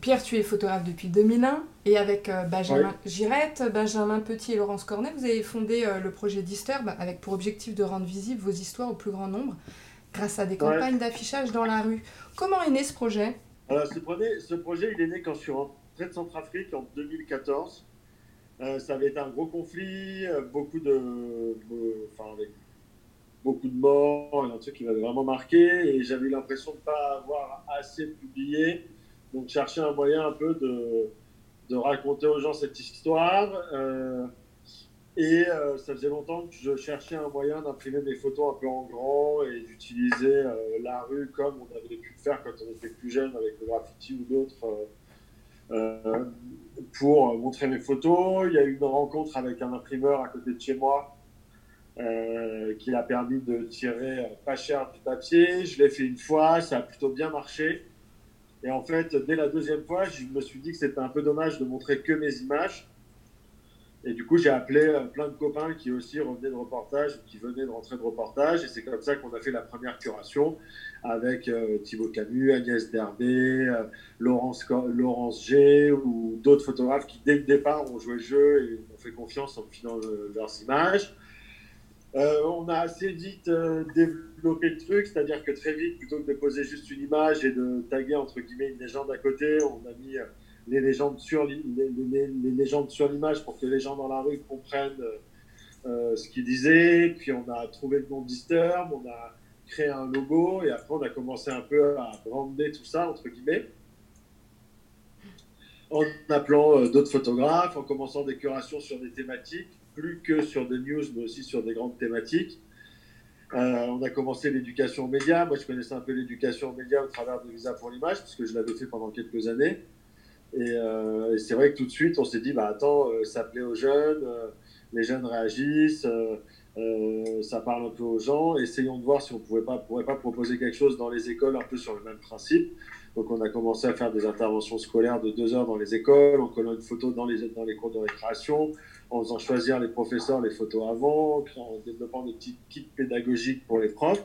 Pierre, tu es photographe depuis 2001 et avec euh, Benjamin Girette, Benjamin Petit et Laurence Cornet, vous avez fondé euh, le projet Disturb avec pour objectif de rendre visibles vos histoires au plus grand nombre grâce à des campagnes d'affichage dans la rue. Comment est né ce projet? Ce, projet, ce projet, il est né quand je suis rentré de Centrafrique en 2014. ça avait été un gros conflit, beaucoup de, enfin, avec beaucoup de morts, un truc qui m'avait vraiment marqué et j'avais l'impression de ne pas avoir assez publié. Donc chercher un moyen un peu de, raconter aux gens cette histoire. Euh, et euh, ça faisait longtemps que je cherchais un moyen d'imprimer des photos un peu en grand et d'utiliser euh, la rue comme on avait pu le faire quand on était plus jeune avec le graffiti ou d'autres pour montrer mes photos. Il y a eu une rencontre avec un imprimeur à côté de chez moi qui a permis de tirer pas cher du papier. Je l'ai fait une fois, ça a plutôt bien marché. Et en fait, dès la deuxième fois, je me suis dit que c'était un peu dommage de montrer que mes images. Et du coup, j'ai appelé euh, plein de copains qui aussi revenaient de reportage, qui venaient de rentrer de reportage. Et c'est comme ça qu'on a fait la première curation avec euh, Thibaut Camus, Agnès Derbé, Laurence, Laurence G ou d'autres photographes qui, dès le départ, ont joué le jeu et ont fait confiance en filant leurs images. Euh, on a assez vite euh, développé le truc, c'est-à-dire que très vite, plutôt que de poser juste une image et de taguer entre guillemets une légende à côté, on a mis euh, les légendes sur les, légendes sur l'image pour que les gens dans la rue comprennent ce qu'ils disaient. Puis on a trouvé le nom Disturb, on a créé un logo et après on a commencé un peu à brander tout ça entre guillemets en appelant d'autres photographes, en commençant des curations sur des thématiques plus que sur des news, mais aussi sur des grandes thématiques. Euh, on a commencé l'éducation aux médias. Moi, je connaissais un peu l'éducation aux médias au travers de Visa pour l'image, puisque je l'avais fait pendant quelques années. Euh, et, c'est vrai que tout de suite, on s'est dit, bah attends, euh, ça plaît aux jeunes, les jeunes réagissent, ça parle un peu aux gens. Essayons de voir si on ne pourrait pas, pourrait pas proposer quelque chose dans les écoles un peu sur le même principe. Donc, on a commencé à faire des interventions scolaires de deux heures dans les écoles, en collant une photo dans les cours de récréation, en faisant choisir les professeurs les photos avant, en développant des petits kits pédagogiques pour les profs.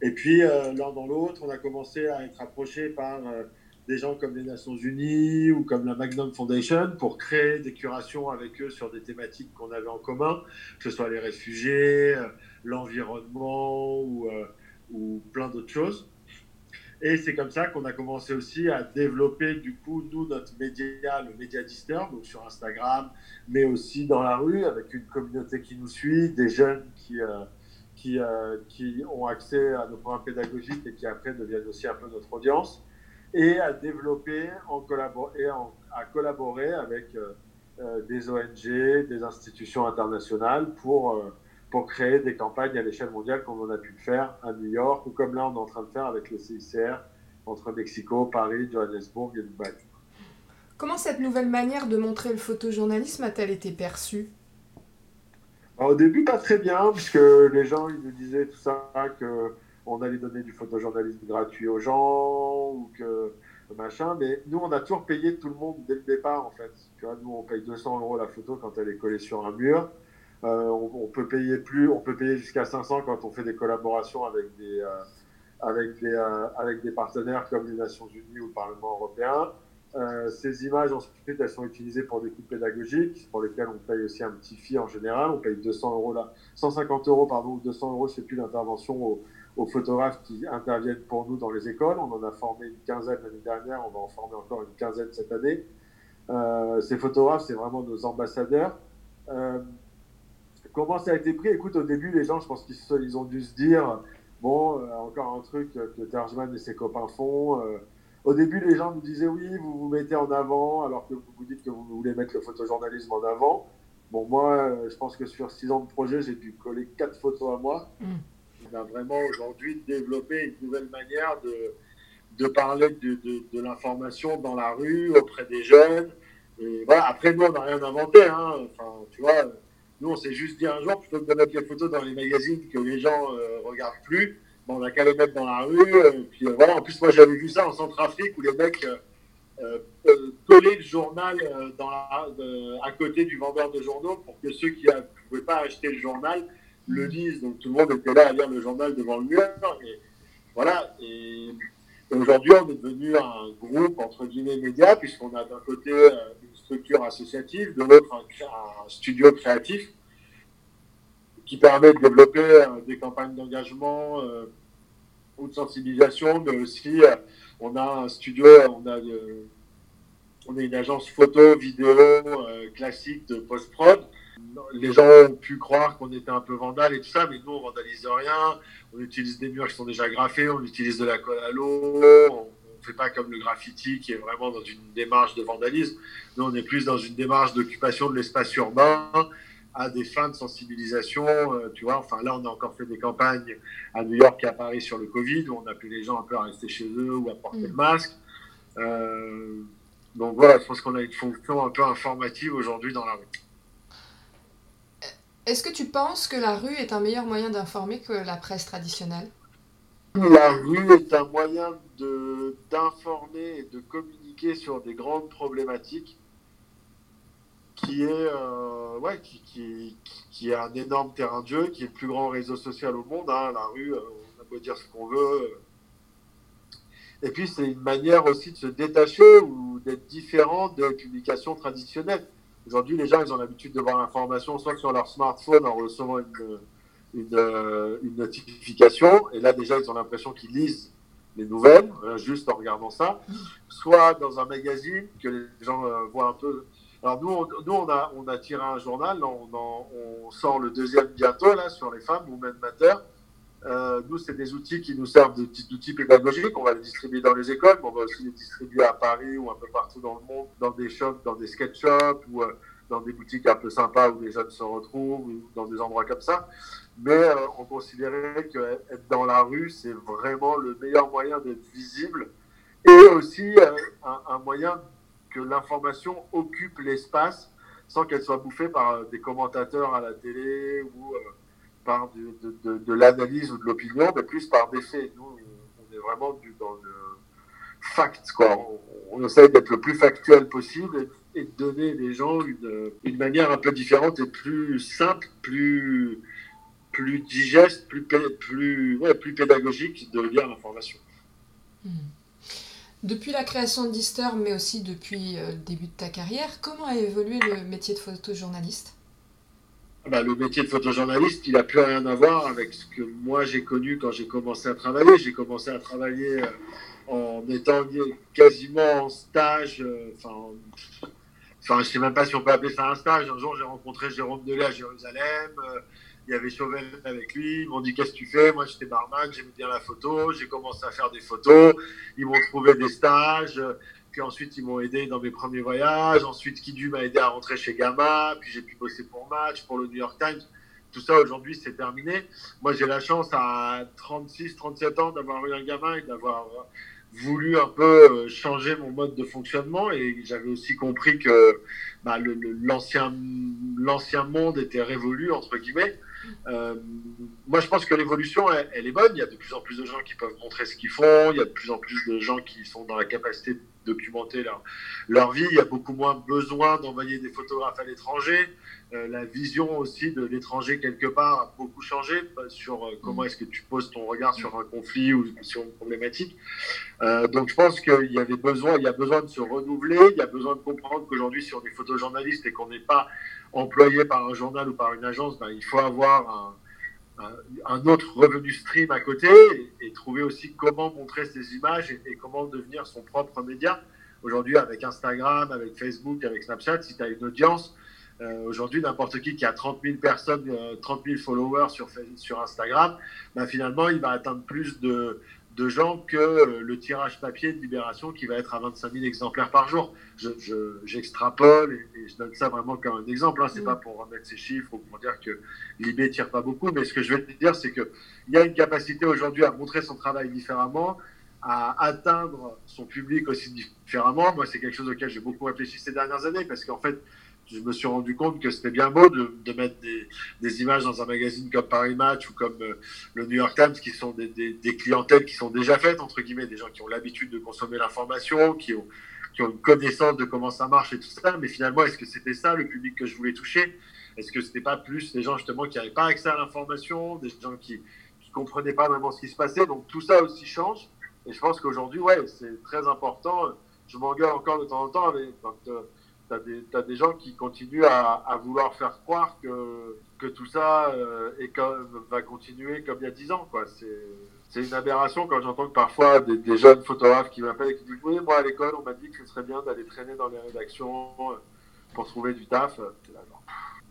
Et puis, euh, l'un dans l'autre, on a commencé à être approché par euh, des gens comme les Nations Unies ou comme la Magnum Foundation pour créer des curations avec eux sur des thématiques qu'on avait en commun, que ce soit les réfugiés, euh, l'environnement ou, ou plein d'autres choses. Et c'est comme ça qu'on a commencé aussi à développer, du coup, nous, notre média, le média Disturb, donc sur Instagram, mais aussi dans la rue, avec une communauté qui nous suit, des jeunes qui, euh, qui, euh, qui ont accès à nos programmes pédagogiques et qui après deviennent aussi un peu notre audience, et à développer en et à collaborer avec euh, des ONG, des institutions internationales pour pour créer des campagnes à l'échelle mondiale comme on a pu le faire à New York ou comme là on est en train de faire avec le CICR entre Mexico, Paris, Johannesburg et Dubaï. Comment cette nouvelle manière de montrer le photojournalisme a-t-elle été perçue? Au début, pas très bien, puisque les gens ils nous disaient tout ça, qu'on allait donner du photojournalisme gratuit aux gens, ou que machin, mais nous, on a toujours payé tout le monde dès le départ, en fait. Tu vois, nous, on paye 200 euros la photo quand elle est collée sur un mur. Euh, on, peut payer plus, on peut payer jusqu'à 500 quand on fait des collaborations avec des, euh, avec des, euh, avec des partenaires comme les Nations Unies ou le Parlement européen. ces images, ensuite, elles sont utilisées pour des coûts pédagogiques, pour lesquels on paye aussi un petit fee en général. On paye 200 euros là, 150 euros, pardon, ou 200 euros, sais plus, d'intervention aux, aux, photographes qui interviennent pour nous dans les écoles. On en a formé une quinzaine l'année dernière, on va en former encore une quinzaine cette année. ces photographes, c'est vraiment nos ambassadeurs. Comment ça a été pris? Écoute, au début, les gens, je pense qu'ils ont dû se dire bon, euh, encore un truc que Terjman et ses copains font. Euh. au début, les gens nous disaient oui, vous vous mettez en avant, alors que vous vous dites que vous voulez mettre le photojournalisme en avant. Bon, moi, euh, je pense que sur six ans de projet, j'ai dû coller quatre photos à moi. Mm. On a vraiment aujourd'hui développé une nouvelle manière de, de parler de, de, de l'information dans la rue, auprès des jeunes. Et voilà, après, nous, on n'a rien inventé. Hein. Enfin, tu vois, nous, on s'est juste dit un jour, plutôt que de mettre les photos dans les magazines que les gens euh, regardent plus, on a qu'à les mettre dans la rue. Euh, euh, voilà, en plus, moi, j'avais vu ça en Centrafrique où les mecs collaient le journal à côté du vendeur de journaux pour que ceux qui ne pouvaient pas acheter le journal le lisent. Donc tout le monde était là à lire le journal devant le mur. Et, voilà. Et aujourd'hui, on est devenu un groupe, entre guillemets, média, puisqu'on a d'un côté euh, structure associative, de l'autre un, studio créatif qui permet de développer euh, des campagnes d'engagement euh, ou de sensibilisation, mais aussi on a un studio, on a, on est une agence photo, vidéo classique de post-prod. Les gens ont pu croire qu'on était un peu vandale et tout ça, mais nous, on vandalise rien on utilise des murs qui sont déjà graffés, on utilise de la colle à l'eau, ne fait pas comme le graffiti qui est vraiment dans une démarche de vandalisme. Nous, on est plus dans une démarche d'occupation de l'espace urbain à des fins de sensibilisation. Euh, tu vois, enfin là, on a encore fait des campagnes à New York et à Paris sur le Covid, où on a appelé les gens un peu à rester chez eux ou à porter le mm. masque. Euh, donc voilà, je pense qu'on a une fonction un peu informative aujourd'hui dans la rue. Est-ce que tu penses que la rue est un meilleur moyen d'informer que la presse traditionnelle? La rue est un moyen d'informer et de communiquer sur des grandes problématiques qui est, euh, ouais, qui, qui, est un énorme terrain de jeu, qui est le plus grand réseau social au monde. Hein. La rue, euh, on a beau dire ce qu'on veut. Et puis, c'est une manière aussi de se détacher ou d'être différent des publications traditionnelles. Aujourd'hui, les gens, ils ont l'habitude de voir l'information soit sur leur smartphone en recevant une, euh, une, notification, et là, déjà, ils ont l'impression qu'ils lisent les nouvelles, euh, juste en regardant ça, soit dans un magazine que les gens euh, voient un peu. Alors, nous, on, nous, on, a, on a tiré un journal, on, sort le deuxième bientôt, là, sur les femmes, même Matter. Euh, nous, c'est des outils qui nous servent d'outils pédagogiques. On va les distribuer dans les écoles, mais on va aussi les distribuer à Paris ou un peu partout dans le monde, dans des shops, dans des sketch shops ou dans des boutiques un peu sympas où les jeunes se retrouvent, ou dans des endroits comme ça. Mais euh, on considérait qu'être dans la rue, c'est vraiment le meilleur moyen d'être visible et aussi un, un, moyen que l'information occupe l'espace sans qu'elle soit bouffée par des commentateurs à la télé ou par de, l'analyse ou de l'opinion, mais plus par des faits. Nous, on est vraiment dans le fact, quoi. On, essaie d'être le plus factuel possible et, de donner aux gens une, une, manière un peu différente et plus simple, plus, plus digeste, plus, plus, ouais, plus pédagogique de lire l'information. Hmm. Depuis la création d'Easter, mais aussi depuis euh, le début de ta carrière, comment a évolué le métier de photojournaliste? Bah, le métier de photojournaliste, il n'a plus rien à voir avec ce que moi j'ai connu quand j'ai commencé à travailler. J'ai commencé à travailler euh, en étant quasiment en stage. Euh, enfin, enfin, je sais même pas si on peut appeler ça un stage. Un jour, j'ai rencontré Jérôme Delay à Jérusalem. Il y avait Chauvel avec lui. Ils m'ont dit Qu'est-ce que tu fais? Moi, j'étais barman, j'aimais bien la photo. J'ai commencé à faire des photos. Ils m'ont trouvé des stages ensuite, ils m'ont aidé dans mes premiers voyages. Ensuite, Kidu m'a aidé à rentrer chez Gamma. Puis j'ai pu bosser pour Match, pour le New York Times. Tout ça, aujourd'hui, c'est terminé. Moi, j'ai la chance à 36, 37 ans d'avoir eu un gamin et d'avoir voulu un peu euh, changer mon mode de fonctionnement. Et j'avais aussi compris que bah, l'ancien monde était révolu, entre guillemets. Euh, moi, je pense que l'évolution, elle, est bonne. Il y a de plus en plus de gens qui peuvent montrer ce qu'ils font. Il y a de plus en plus de gens qui sont dans la capacité documenter leur, leur vie. Il y a beaucoup moins besoin d'envoyer des photographes à l'étranger. Euh, la vision aussi de l'étranger quelque part a beaucoup changé euh, sur comment est-ce que tu poses ton regard sur un conflit ou sur une problématique. donc je pense qu'il y avait besoin, il y a besoin de se renouveler, il y a besoin de comprendre qu'aujourd'hui si on est photojournaliste et qu'on n'est pas employé par un journal ou par une agence, ben, il faut avoir un, un, autre revenu stream à côté et, trouver aussi comment montrer ces images et, comment devenir son propre média. Aujourd'hui, avec Instagram, avec Facebook, avec Snapchat, si tu as une audience, euh, aujourd'hui, n'importe qui qui a 30 000 personnes, 30 euh, 000 followers sur, sur Instagram, ben, finalement, il va atteindre plus de, de gens que euh, le tirage papier de Libération qui va être à 25 000 exemplaires par jour. J'extrapole je, et, je donne ça vraiment comme un exemple. Hein. C'est mm. pas pour remettre ces chiffres ou pour dire que Libé tire pas beaucoup, mais ce que je veux te dire, c'est qu'il y a une capacité aujourd'hui à montrer son travail différemment, à atteindre son public aussi différemment. Moi, c'est quelque chose auquel j'ai beaucoup réfléchi ces dernières années parce qu'en fait, je me suis rendu compte que c'était bien beau de, mettre des, images dans un magazine comme Paris Match ou comme euh, le New York Times, qui sont des, clientèles qui sont déjà faites, entre guillemets, des gens qui ont l'habitude de consommer l'information, qui ont, une connaissance de comment ça marche et tout ça. Mais finalement, est-ce que c'était ça le public que je voulais toucher? Est-ce que c'était pas plus des gens justement qui n'avaient pas accès à l'information, des gens qui ne comprenaient pas vraiment ce qui se passait? Donc tout ça aussi change. Et je pense qu'aujourd'hui, ouais, c'est très important. Je m'engueule encore de temps en temps avec, euh, tu as, des gens qui continuent à, vouloir faire croire que, que tout ça euh, va continuer comme il y a 10 ans. C'est, une aberration quand j'entends que parfois des, jeunes photographes qui m'appellent et qui disent Oui, moi à l'école, on m'a dit que ce serait bien d'aller traîner dans les rédactions euh, pour trouver du taf.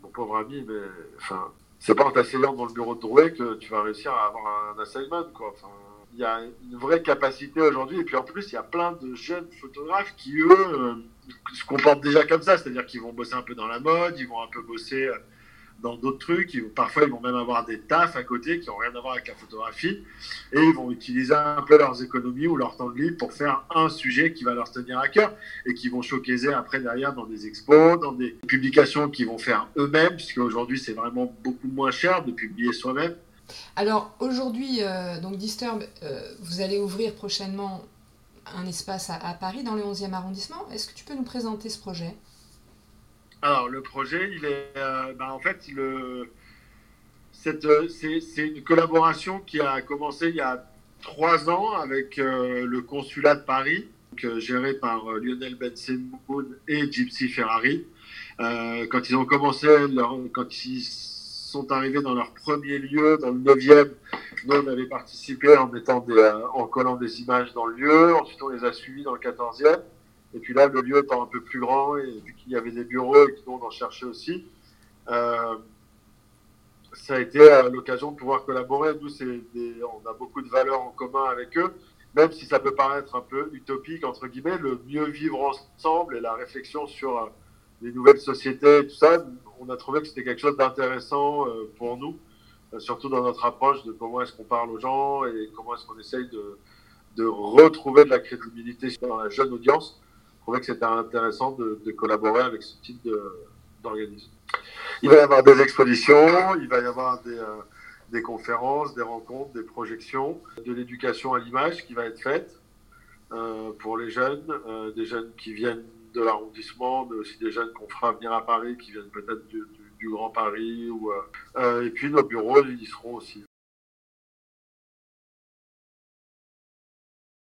mon pauvre ami, mais enfin, c'est pas en t'asseyant dans le bureau de Drouet que tu vas réussir à avoir un assignment. Quoi. Enfin, il y a une vraie capacité aujourd'hui. Et puis en plus, il y a plein de jeunes photographes qui, eux, euh, se comportent déjà comme ça. C'est-à-dire qu'ils vont bosser un peu dans la mode, ils vont un peu bosser euh, dans d'autres trucs. Parfois, ils vont même avoir des tafs à côté qui n'ont rien à voir avec la photographie. Et ils vont utiliser un peu leurs économies ou leur temps de libre pour faire un sujet qui va leur tenir à cœur et qui vont choquer après derrière dans des expos, dans des publications qu'ils vont faire eux-mêmes, puisque aujourd'hui, c'est vraiment beaucoup moins cher de publier soi-même. Alors aujourd'hui, euh, donc Disturb, euh, vous allez ouvrir prochainement un espace à, Paris dans le 11e arrondissement. Est-ce que tu peux nous présenter ce projet? Alors le projet, il est, euh, ben, en fait, c'est, une collaboration qui a commencé il y a trois ans avec le consulat de Paris, géré par Lionel Bensemoun et Gypsy Ferrari. quand ils ont commencé, quand ils sont arrivés dans leur premier lieu, dans le 9e. Nous, on avait participé en, mettant euh, en collant des images dans le lieu. Ensuite, on les a suivis dans le 14e. Et puis là, le lieu étant un peu plus grand, et vu qu'il y avait des bureaux et qu'on en cherchait aussi, euh, ça a été euh, l'occasion de pouvoir collaborer. Nous, on a beaucoup de valeurs en commun avec eux, même si ça peut paraître un peu utopique, entre guillemets, le mieux vivre ensemble et la réflexion sur les nouvelles sociétés et tout ça, on a trouvé que c'était quelque chose d'intéressant pour nous, surtout dans notre approche de comment est-ce qu'on parle aux gens et comment est-ce qu'on essaye de, retrouver de la crédibilité dans la jeune audience. Je trouvais que c'était intéressant de, collaborer avec ce type d'organisme. Il va y avoir des expositions, il va y avoir des, euh, des conférences, des rencontres, des projections, de l'éducation à l'image qui va être faite pour les jeunes, des jeunes qui viennent de l'arrondissement, mais aussi des jeunes qu'on fera venir à Paris, qui viennent peut-être du, Grand Paris. Ou, euh, euh, et puis nos bureaux, ils seront aussi.